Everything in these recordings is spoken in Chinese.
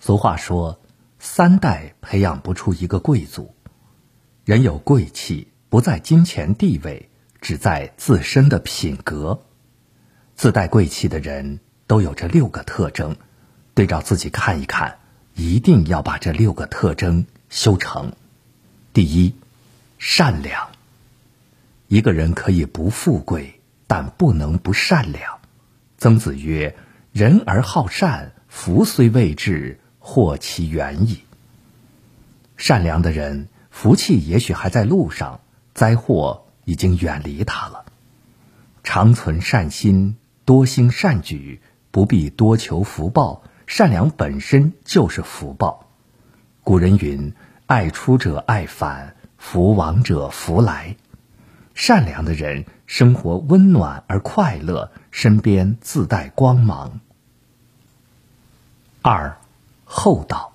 俗话说：“三代培养不出一个贵族。”人有贵气，不在金钱地位，只在自身的品格。自带贵气的人都有这六个特征，对照自己看一看，一定要把这六个特征修成。第一，善良。一个人可以不富贵，但不能不善良。曾子曰：“人而好善，福虽未至。”祸其远矣。善良的人，福气也许还在路上，灾祸已经远离他了。常存善心，多行善举，不必多求福报。善良本身就是福报。古人云：“爱出者爱返，福往者福来。”善良的人，生活温暖而快乐，身边自带光芒。二。厚道，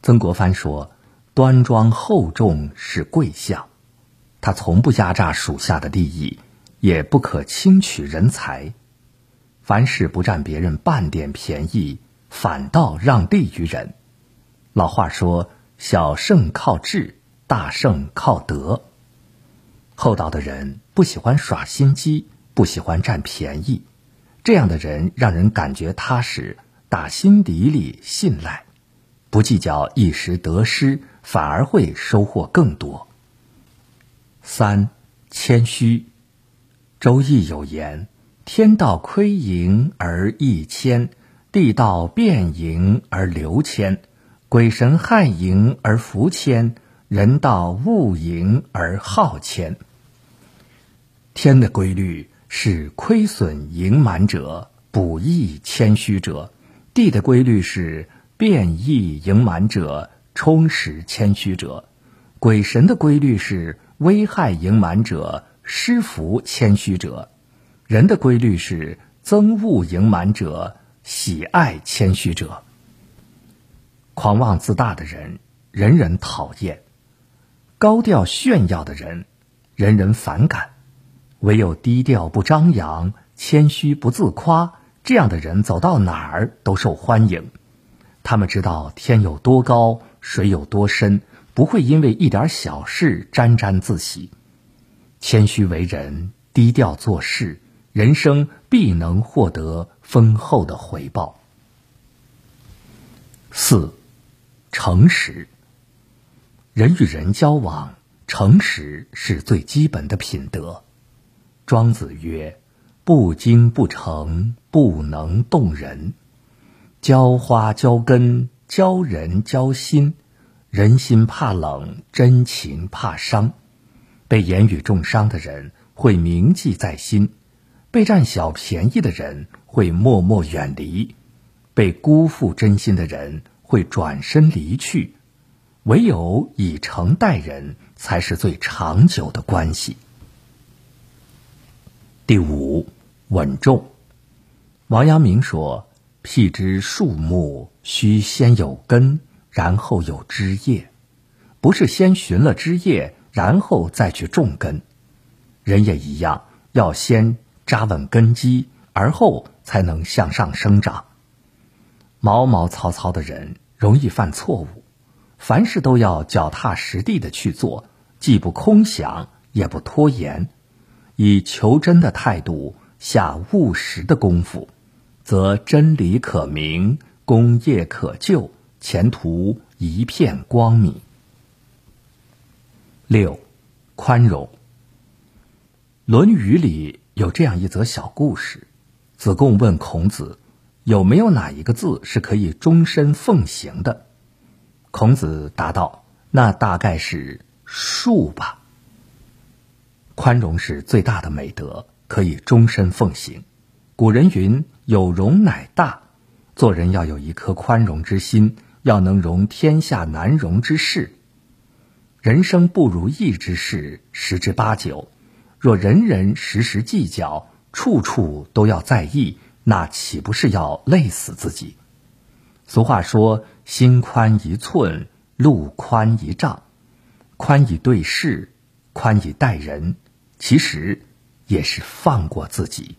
曾国藩说：“端庄厚重是贵相。”他从不压榨属下的利益，也不可轻取人才，凡事不占别人半点便宜，反倒让利于人。老话说：“小胜靠智，大胜靠德。”厚道的人不喜欢耍心机，不喜欢占便宜，这样的人让人感觉踏实。打心底里信赖，不计较一时得失，反而会收获更多。三，谦虚。周易有言：“天道亏盈而益谦，地道变盈而流谦，鬼神害盈而福谦，人道物盈而好谦。”天的规律是亏损盈满者，补益谦虚者。地的规律是变异盈满者充实谦虚者，鬼神的规律是危害盈满者施福谦虚者，人的规律是憎恶盈满者喜爱谦虚者。狂妄自大的人，人人讨厌；高调炫耀的人，人人反感；唯有低调不张扬，谦虚不自夸。这样的人走到哪儿都受欢迎，他们知道天有多高，水有多深，不会因为一点小事沾沾自喜。谦虚为人，低调做事，人生必能获得丰厚的回报。四，诚实。人与人交往，诚实是最基本的品德。庄子曰。不精不诚，不能动人；浇花浇根，浇人浇心。人心怕冷，真情怕伤。被言语重伤的人会铭记在心，被占小便宜的人会默默远离，被辜负真心的人会转身离去。唯有以诚待人，才是最长久的关系。第五。稳重。王阳明说：“辟之树木，须先有根，然后有枝叶，不是先寻了枝叶，然后再去种根。人也一样，要先扎稳根基，而后才能向上生长。毛毛糙糙的人容易犯错误，凡事都要脚踏实地的去做，既不空想，也不拖延，以求真的态度。”下务实的功夫，则真理可明，功业可就，前途一片光明。六，宽容。《论语》里有这样一则小故事：子贡问孔子，有没有哪一个字是可以终身奉行的？孔子答道：“那大概是恕吧。”宽容是最大的美德。可以终身奉行。古人云：“有容乃大。”做人要有一颗宽容之心，要能容天下难容之事。人生不如意之事十之八九，若人人时时计较，处处都要在意，那岂不是要累死自己？俗话说：“心宽一寸，路宽一丈。”宽以对事，宽以待人，其实。也是放过自己。